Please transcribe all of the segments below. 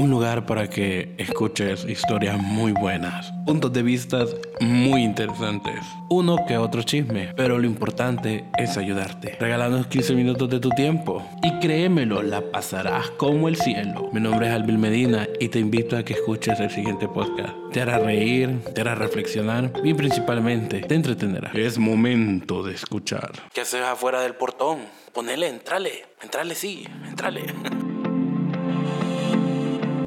Un lugar para que escuches historias muy buenas, puntos de vista muy interesantes, uno que otro chisme, pero lo importante es ayudarte. Regalando 15 minutos de tu tiempo y créemelo, la pasarás como el cielo. Mi nombre es Alvin Medina y te invito a que escuches el siguiente podcast. Te hará reír, te hará reflexionar y principalmente te entretenerá. Es momento de escuchar. ¿Qué haces afuera del portón? Ponele, entrale, entrale sí, entrale.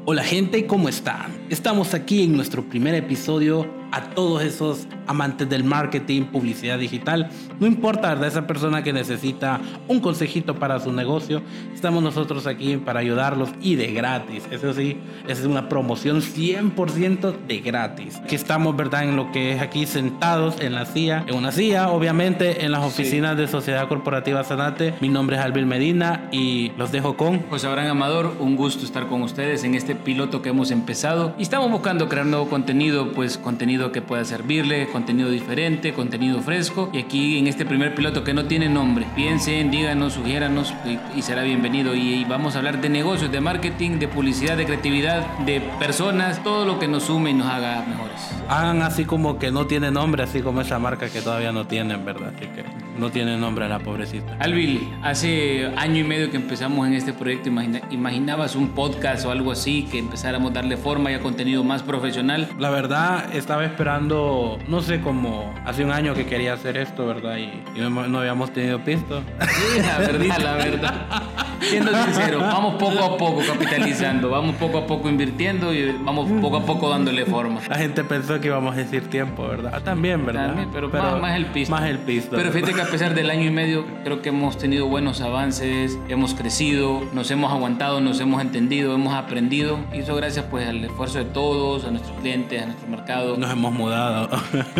Hola gente, ¿cómo están? Estamos aquí en nuestro primer episodio a todos esos amantes del marketing, publicidad digital. No importa, ¿verdad? Esa persona que necesita un consejito para su negocio, estamos nosotros aquí para ayudarlos y de gratis. Eso sí, es una promoción 100% de gratis. Que estamos, ¿verdad? En lo que es aquí sentados en la silla, en una silla, obviamente, en las oficinas de Sociedad Corporativa Sanate. Mi nombre es Alvin Medina y los dejo con José Abraham Amador. Un gusto estar con ustedes en este piloto que hemos empezado. Y estamos buscando crear nuevo contenido, pues contenido que pueda servirle, contenido diferente, contenido fresco. Y aquí en este primer piloto que no tiene nombre, piensen, díganos, sugiéranos y, será bienvenido. Y, vamos a hablar de negocios, de marketing, de publicidad, de creatividad, de personas, todo lo que nos sume y nos haga mejores. Hagan así como que no tiene nombre, así como esa marca que todavía no tienen, ¿verdad? Así que no tiene nombre la pobrecita. Alvil, hace año y medio que empezamos en este proyecto, ¿imaginabas un podcast o algo así que empezáramos a darle forma y a contenido más profesional? La verdad, estaba esperando, no sé, como hace un año que quería hacer esto, ¿verdad? Y, no, habíamos tenido pisto. Sí, la verdad, la verdad. Siendo sincero, vamos poco a poco capitalizando, vamos poco a poco invirtiendo y vamos poco a poco dándole forma. La gente pensó que íbamos a decir tiempo, ¿verdad? Ah, también, ¿verdad? También, pero, más, el pisto. Más el pisto. Pero fíjate que a pesar del año y medio, creo que hemos tenido buenos avances, hemos crecido, nos hemos aguantado, nos hemos entendido, hemos aprendido. Y eso gracias pues al esfuerzo de todos, a nuestros clientes, a nuestro mercado. Nos hemos mudado.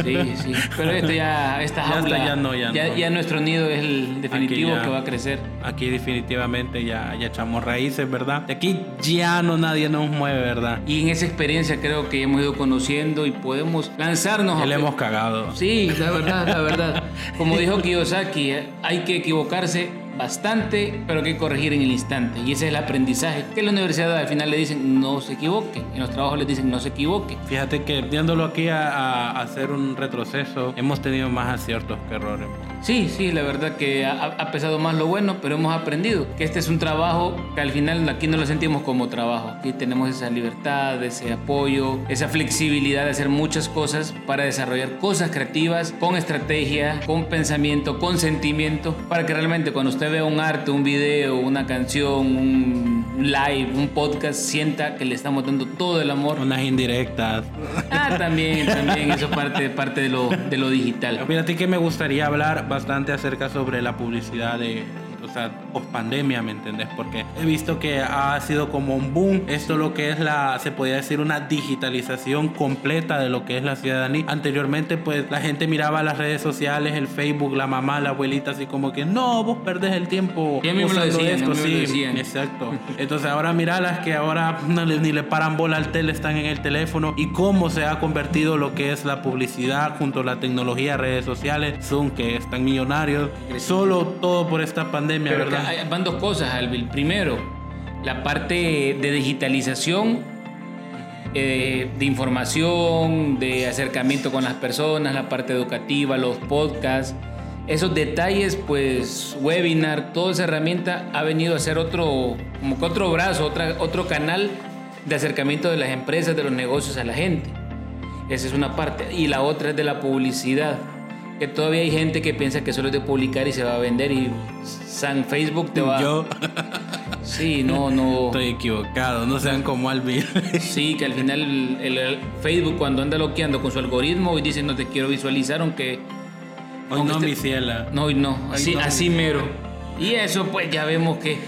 Sí, sí. Pero esto ya, esta jaula, ya, no, ya, ya, ya, nuestro nido es el definitivo que va a crecer. Aquí definitivamente ya, ya echamos raíces, ¿verdad? De aquí ya no nadie nos mueve, ¿verdad? Y en esa experiencia creo que hemos ido conociendo y podemos lanzarnos. Y le hemos cagado. Sí, la verdad, la verdad. Como dijo Kiyosaki, ¿eh? hay que equivocarse bastante, pero que corregir en el instante. Y ese es el aprendizaje que en la universidad al final le dicen no se equivoque, en los trabajos les dicen no se equivoque. Fíjate que viéndolo aquí a, hacer un retroceso, hemos tenido más aciertos que errores. Sí, sí, la verdad que ha, pesado más lo bueno, pero hemos aprendido que este es un trabajo que al final aquí no lo sentimos como trabajo. Aquí tenemos esa libertad, ese apoyo, esa flexibilidad de hacer muchas cosas para desarrollar cosas creativas con estrategia, con pensamiento, con sentimiento, para que realmente cuando usted vea un arte, un video, una canción, un live, un podcast, sienta que le estamos dando todo el amor. Unas indirectas. Ah, también, también, eso parte, parte de, lo, de lo digital. Fíjate que me gustaría hablar bastante acerca sobre la publicidad de o sea, post pandemia, ¿me entendés? Porque he visto que ha sido como un boom. Esto lo que es la, se podría decir, una digitalización completa de lo que es la ciudadanía. Anteriormente, pues la gente miraba las redes sociales, el Facebook, la mamá, la abuelita, así como que no, vos perdés el tiempo. Y a mí me lo decían, esto, sí, exacto. Entonces ahora mira las que ahora no ni le paran bola al tele, están en el teléfono y cómo se ha convertido lo que es la publicidad junto a la tecnología, redes sociales, son que están millonarios. Solo todo por esta pandemia van dos cosas, Alvil. Primero, la parte de digitalización, eh, de información, de acercamiento con las personas, la parte educativa, los podcasts. Esos detalles, pues, webinar, toda esa herramienta ha venido a ser otro, como que otro brazo, otra, otro canal de acercamiento de las empresas, de los negocios a la gente. Esa es una parte. Y la otra es de la publicidad que todavía hay gente que piensa que solo es de publicar y se va a vender y San Facebook te va Yo. Sí, no, no. Estoy equivocado, no sean como Alvin. Sí, que al final el, Facebook cuando anda loqueando con su algoritmo y dice no te quiero visualizar aunque... Hoy no, mi ciela. No, hoy no, así, así mero. Y eso pues ya vemos que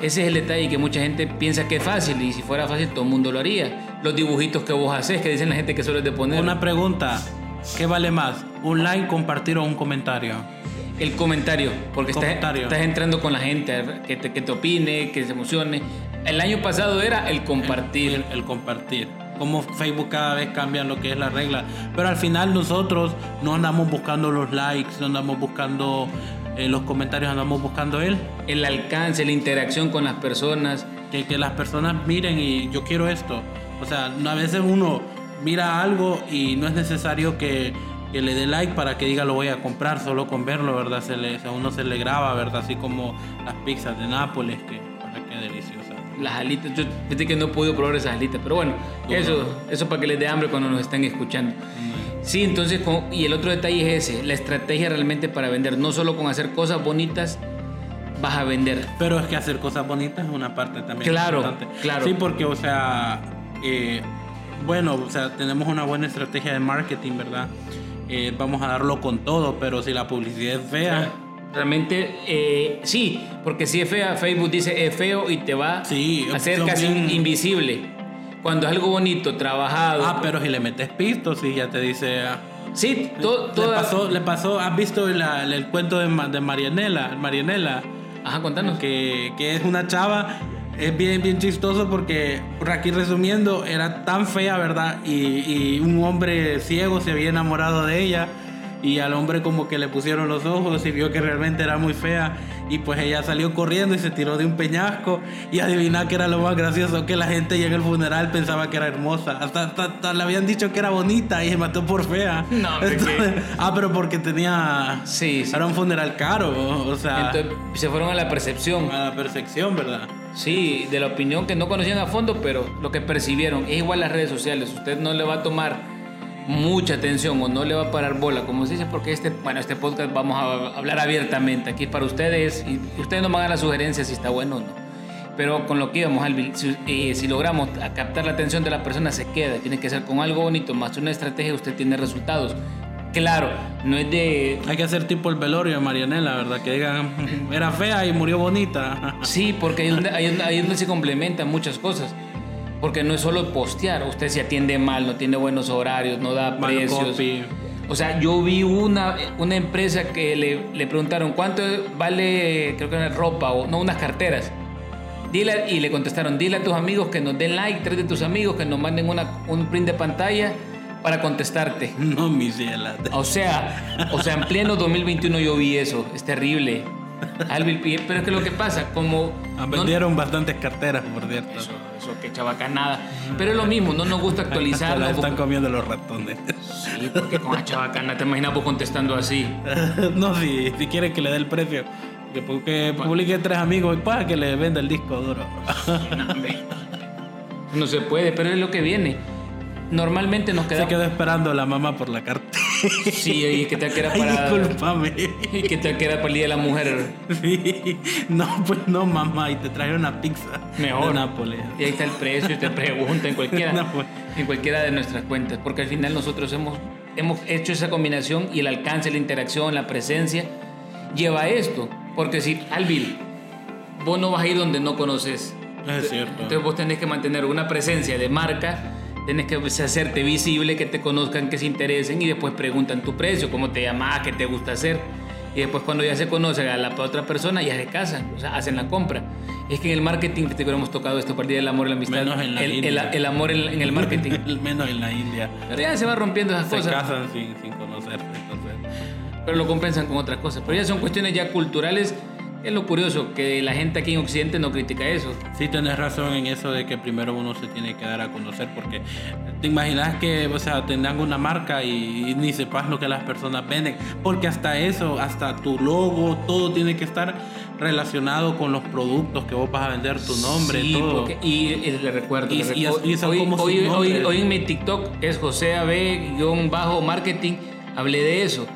ese es el detalle que mucha gente piensa que es fácil y si fuera fácil todo el mundo lo haría. Los dibujitos que vos haces, que dicen la gente que solo es de poner. Una pregunta, ¿qué vale más? ¿Un like, compartir o un comentario? El comentario, porque Estás, entrando con la gente, que te, que te opine, que se emocione. El año pasado era el compartir. El, compartir. Como Facebook cada vez cambia lo que es la regla. Pero al final nosotros no andamos buscando los likes, no andamos buscando eh, los comentarios, andamos buscando él. El alcance, la interacción con las personas Que, que las personas miren y yo quiero esto. O sea, a veces uno mira algo y no es necesario que, que le dé like para que diga lo voy a comprar, solo con verlo, ¿verdad? Se le, a uno se le graba, ¿verdad? Así como las pizzas de Nápoles, que para qué deliciosa. Las alitas, yo fíjate que no he podido probar esas alitas, pero bueno, eso, eso para que les dé hambre cuando nos están escuchando. Sí, entonces, con- y el otro detalle es ese, la estrategia realmente para vender, no solo con hacer cosas bonitas vas a vender. Pero es que hacer cosas bonitas es una parte también Claro, importante. claro. Sí, porque, o sea, eh, bueno, o sea, tenemos una buena estrategia de marketing, ¿verdad? Eh, vamos a darlo con todo, pero si la publicidad es fea, Realmente, eh, sí, porque si es fea, Facebook dice es feo y te va Sí, a hacer casi bien- invisible. Cuando es algo bonito, trabajado. ah, pero si le metes pisto, sí, ya te dice... ah, sí, to- le, toda- pasó, le pasó, ¿has visto la- el cuento de, de Marianela? Marianela, Ajá, contanos. que, que es una chava, es bien, bien chistoso porque, por aquí resumiendo, era tan fea, ¿verdad? Y, y un hombre ciego se había enamorado de ella y al hombre como que le pusieron los ojos y vio que realmente era muy fea y pues ella salió corriendo y se tiró de un peñasco y adivina que era lo más gracioso que la gente llega al funeral pensaba que era hermosa hasta, hasta- hasta le habían dicho que era bonita y se mató por fea No, hombre, ¿qué? ah pero porque tenía Sí, sí. era un funeral caro o sea Entonces se fueron a la percepción. a la perfección verdad Sí, de la opinión que no conocían a fondo, pero lo que percibieron. Es igual las redes sociales. Usted no le va a tomar mucha atención o no le va a parar bola, como se dice, porque este, bueno, este podcast vamos a hablar abiertamente aquí para ustedes y ustedes van a dar la sugerencia si está bueno o no. Pero con lo que íbamos, Alvin, si, eh, si logramos captar la atención de la persona, se queda. Tiene que ser con algo bonito, más una estrategia, usted tiene resultados. Claro, no es de hay que hacer tipo el velorio de Marianela verdad que digan era fea y murió bonita Sí, porque ahí es donde, ahí es donde- ahí es donde se complementan muchas cosas. Porque no es solo postear, usted se atiende mal, no tiene buenos horarios, no da Mal precios. copy. O sea, yo vi una, una empresa que le, le preguntaron cuánto vale, creo que era ropa o no, unas carteras. Dile, y le contestaron, dile a tus amigos que nos den like, tres de tus amigos que nos manden una, un print de pantalla para contestarte. no mi ciela O sea, o sea, en pleno 2021 yo vi eso, es terrible. Pero es que lo que pasa, como... Ah, no- vendieron bastantes carteras por cierto eso, eso que chabacanada. Pero es lo mismo, no nos gusta Se actualizarlo. la están comiendo los ratones Sí, porque con la chabacana te imaginas vos contestando así. no, si, si quieren que le dé el precio. Que, que publique tres amigos para que le venda el disco duro. No. No se puede, pero es lo que viene. Normalmente nos Se quedamos. quedó esperando la mamá por la carta. Sí, y que te queda Ay, para. discúlpame. Y que te queda para el día de la mujer. Sí. No, pues no, mamá. Y te traje una pizza Mejor. de Nápoles. Y ahí está el precio y te pregunta en cualquiera, No, pues. en cualquiera de nuestras cuentas. Porque al final nosotros hemos, hemos hecho esa combinación y el alcance, la interacción, la presencia lleva a esto. Porque si, Alvin, vos no vas a ir donde no conoces. Es cierto. Entonces vos tenés que mantener una presencia de marca, tenés que hacerte visible, que te conozcan, que se interesen y después preguntan tu precio, cómo te llamas, qué te gusta hacer. Y después cuando ya se conocen a la otra persona, ya se casan, o sea, hacen la compra. Es que en el marketing, que te hubiéramos tocado esto, partir del amor y la amistad, Menos en la el, el- India. el amor en, en el marketing. Menos en la India. Pero ya se va rompiendo esas Se cosas, casan sin, sin conocerse. Entonces. pero lo compensan con otras cosas. Pero ya son cuestiones ya culturales. Es lo curioso, que la gente aquí en Occidente no critica eso. Sí, tenés razón en eso de que primero uno se tiene que dar a conocer porque te imaginas que, o sea, tengan una marca y, y ni sepas lo que las personas venden, porque hasta eso, hasta tu logo, todo tiene que estar relacionado con los productos que vos vas a vender, tu nombre, Sí, todo. porque- y, y le recuerdo. Y- le y son hoy, como hoy, hoy, hoy en mi TikTok, que es José AB-marketing, hablé de eso.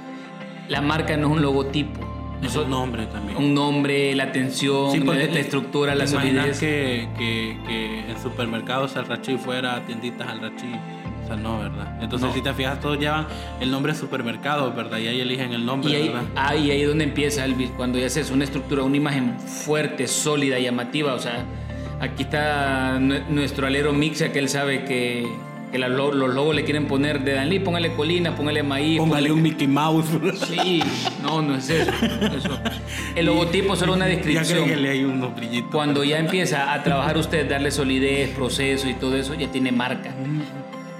La marca no es un logotipo. Es un nombre también. Un nombre, la atención, Sí, porque la, la estructura, la solidez. que, que, que en supermercados al rachí fuera tienditas al rachí. O sea, no, ¿verdad? Entonces, No. si te fijas, todos llevan el nombre de supermercado, ¿verdad? Y ahí eligen el nombre, Y ahí, ¿verdad? ah, y ahí es donde empieza el cuando ya haces una estructura, una imagen fuerte, sólida, llamativa. O sea, aquí está nue- nuestro alero Mixia, que él sabe que, que la los logos le quieren poner de Danlí, póngale colina, póngale maíz. Póngale un Mickey Mouse. Sí, no, no es eso. eso. El logotipo es solo una Ya descripción. agréguele ahí unos brillitos. Cuando ya empieza a trabajar usted, darle solidez, proceso y todo eso, ya tiene marca.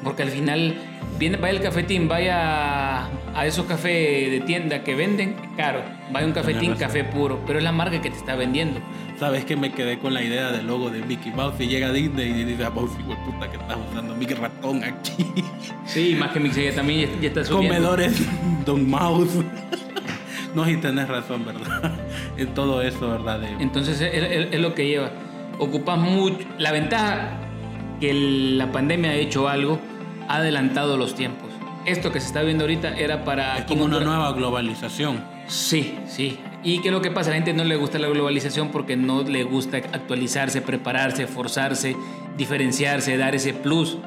Porque al final viene, vaya el cafetín, vaya a esos cafés de tienda que venden, caro. Vaya un cafetín, café puro, pero es la marca que te está vendiendo. Sabes que me quedé con la idea del logo de Mickey Mouse y llega Disney y dice, Mouse, hijo de puta, que estás usando Mickey Ratón aquí. Sí, más que Mickey también ya, está subiendo. Comedores Don Mouse. no, y tenés razón, ¿verdad? en todo eso, ¿verdad? Entonces es, lo que lleva. Ocupas mucho. La ventaja que la pandemia ha hecho algo, ha adelantado los tiempos. Esto que se está viendo ahorita era para... Es como una nueva globalización. Sí, sí. ¿Y qué es lo que pasa? A la gente no le gusta la globalización porque no le gusta actualizarse, prepararse, forzarse, diferenciarse, dar ese plus.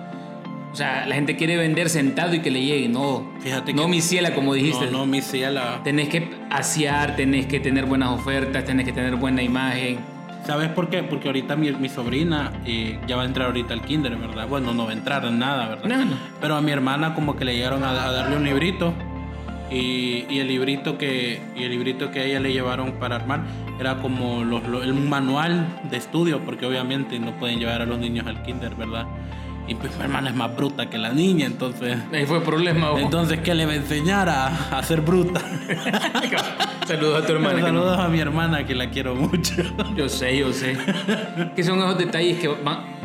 O sea, la gente quiere vender sentado y que le llegue. No, Fíjate no mi ciela, como dijiste. No, no mi ciela. Tenés que asear, tenés que tener buenas ofertas, tenés que tener buena imagen. ¿Sabes por qué? Porque ahorita mi, mi sobrina eh, ya va a entrar ahorita al kinder, ¿verdad? Bueno, no va a entrar en nada, ¿verdad? No, no. Pero a mi hermana como que le llegaron a, darle un librito y, y, el librito que y el librito que a ella le llevaron para armar era como los, el manual de estudio, porque obviamente no pueden llevar a los niños al kinder, ¿verdad? Y pues mi hermana es más bruta que la niña, entonces. Ahí fue el problema. Entonces, ¿qué le va a enseñar a, ser bruta? Saludos a tu hermana. Saludos a mi hermana, que la quiero mucho. Yo sé, yo sé. que son esos detalles que,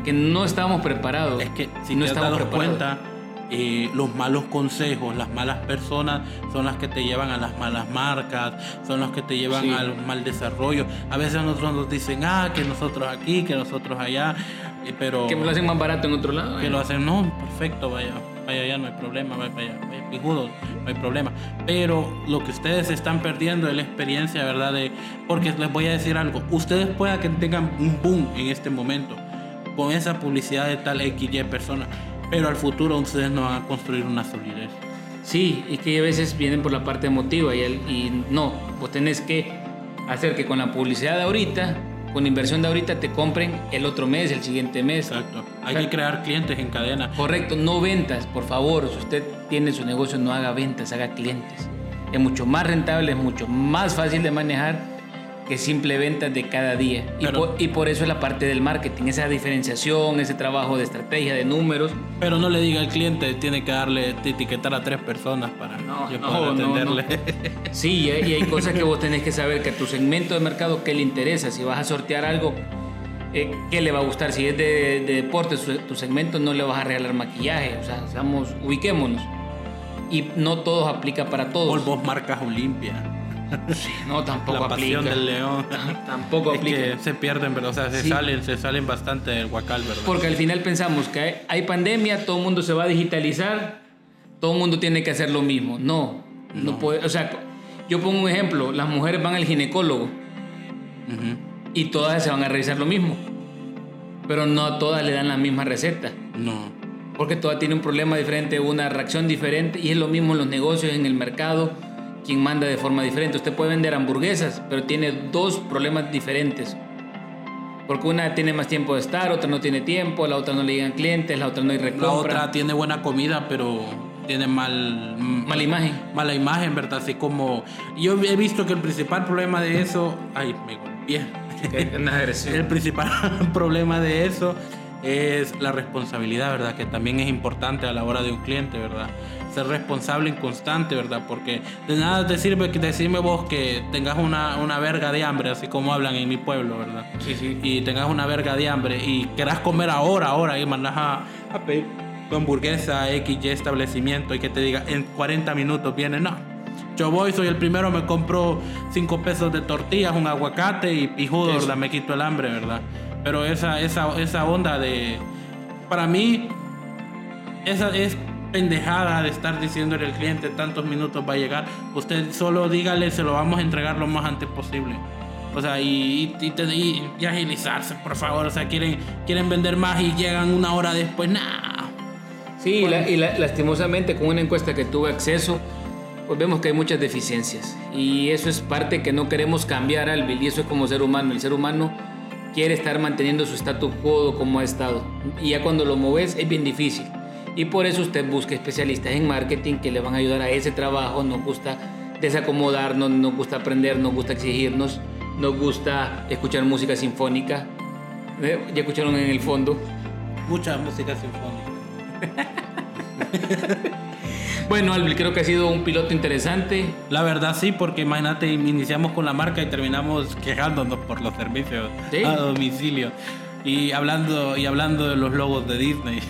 que no estábamos preparados. Es que si no estamos cuenta, eh, los malos consejos, las malas personas son las que te llevan a las malas marcas, son las que te llevan al mal desarrollo. A veces nosotros nos dicen, ah, que nosotros aquí, que nosotros allá. Pero, que lo hacen más barato en otro lado. Que lo hacen, no, perfecto, vaya, vaya allá, no hay problema, vaya, vaya, vaya pijudo, no hay problema. Pero lo que ustedes están perdiendo es la experiencia, ¿verdad? De, porque les voy a decir algo, ustedes puedan que tengan un boom en este momento con esa publicidad de tal XY persona, pero al futuro ustedes no van a construir una solidez. Sí, y que a veces vienen por la parte emotiva y, el, y no, vos tenés que hacer que con la publicidad de ahorita con inversión de ahorita te compren el otro mes, el siguiente mes. Exacto. Hay que crear clientes en cadena. Correcto, no ventas, por favor. Si usted tiene su negocio, no haga ventas, haga clientes. Es mucho más rentable, es mucho más fácil de manejar que simple ventas de cada día. y, por, eso es la parte del marketing, esa diferenciación, ese trabajo de estrategia, de números. Pero no le diga al cliente, tiene que darle, etiquetar a tres personas para no, poder atenderle. sí, y hay, cosas que vos tenés que saber que a tu segmento de mercado, ¿qué le interesa? Si vas a sortear algo, eh, ¿qué le va a gustar? Si es de, de deporte, tu segmento no le vas a regalar maquillaje. O sea, seamos, ubiquémonos. Y no todos aplica para todos. Vos marcas Olimpia no, tampoco la aplica. pasión del león. tampoco aplica. Que se pierden, pero o sea, se salen, se salen bastante del huacal, ¿verdad? Porque al final pensamos que hay, pandemia, todo el mundo se va a digitalizar, todo el mundo tiene que hacer lo mismo. No, no, puede, o sea, yo pongo un ejemplo, las mujeres van al ginecólogo y todas se van a revisar lo mismo, pero no todas le dan la misma receta. No. Porque todas tienen un problema diferente, una reacción diferente y es lo mismo en los negocios, en el mercado quien manda de forma diferente. Usted puede vender hamburguesas, pero tiene dos problemas diferentes. Porque una tiene más tiempo de estar, otra no tiene tiempo, la otra no le llegan clientes, la otra no hay recompra. La otra tiene buena comida, pero tiene mal... Mala imagen. Mala imagen, ¿verdad? Así como... Yo he visto que el principal problema de eso... Ay, me golpeé. el principal problema de eso es la responsabilidad, ¿verdad? Que también es importante a la hora de un cliente, ¿verdad? Ser responsable y constante, ¿verdad? Porque de nada te sirve que decirme vos que tengas una, una verga de hambre, así como hablan en mi pueblo, ¿verdad? Sí, sí. Y tengas una verga de hambre y quieras comer ahora, ahora, y mandas a, a pedir tu hamburguesa XY establecimiento y que te diga en 40 minutos viene, no. Yo voy, soy el primero, me compro 5 pesos de tortillas, un aguacate y pijudo, ¿verdad? Me quito el hambre, ¿verdad? Pero esa, esa, esa onda de... Para mí, esa es pendejada de estar diciéndole al cliente tantos minutos va a llegar. Usted solo dígale, se lo vamos a entregar lo más antes posible. O sea, y, y, agilizarse, por favor. O sea, quieren, quieren vender más y llegan una hora después. Nah. Sí, y lastimosamente con una encuesta que tuve acceso, pues vemos que hay muchas deficiencias. Y eso es parte que no queremos cambiar, al Y eso es como ser humano. El ser humano quiere estar manteniendo su status quo como ha estado. Y ya cuando lo moves es bien difícil. Y por eso usted busca especialistas en marketing que le van a ayudar a ese trabajo. Nos gusta desacomodarnos, nos gusta aprender, nos gusta exigirnos, nos gusta escuchar música sinfónica. ¿Eh? Ya escucharon en el fondo. Mucha música sinfónica. Bueno, Alvin, creo que ha sido un piloto interesante. La verdad sí, porque imagínate, iniciamos con la marca y terminamos quejándonos por los servicios Sí. a domicilio. Y hablando, y hablando de los logos de Disney.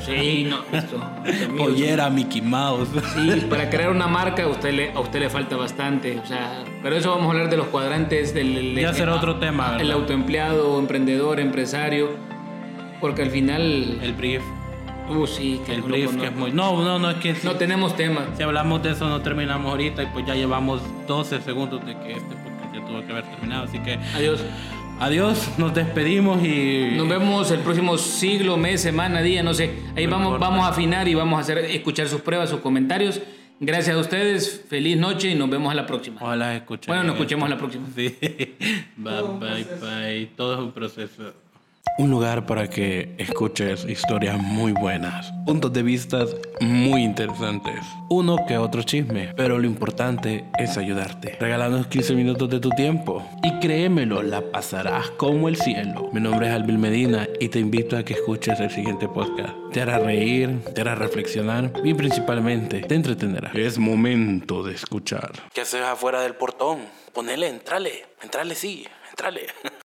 Sí, no, esto. Pollera, Mickey Mouse. Sí, para crear una marca a usted le, a usted le falta bastante. O sea, pero eso vamos a hablar de los cuadrantes del Ya será otro tema, El autoempleado, emprendedor, empresario. Porque al final. El brief. Uh, sí, que El no, brief que es muy... No, no, no, es que... no tenemos tema. Si hablamos de eso no terminamos ahorita y pues ya llevamos 12 segundos de que este podcast ya tuvo que haber terminado. Así que Adiós. Adiós, nos despedimos y... Nos vemos el próximo siglo, mes, semana, día, no sé. Ahí No vamos, importa. vamos a afinar y vamos a hacer, escuchar sus pruebas, sus comentarios. Gracias a ustedes. Feliz noche y nos vemos a la próxima. Ojalá escuchen. Bueno, nos escuchemos a la próxima. Sí. Bye, bye, bye. Todo es un proceso. Un lugar para que escuches historias muy buenas, puntos de vista muy interesantes, uno que otro chisme, pero lo importante es ayudarte. Regálanos 15 minutos de tu tiempo y créemelo, la pasarás como el cielo. Mi nombre es Alvin Medina y te invito a que escuches el siguiente podcast. Te hará reír, te hará reflexionar y principalmente te entretenerá. Es momento de escuchar. ¿Qué haces afuera del portón? Ponele, entrale, entrale sí, entrale.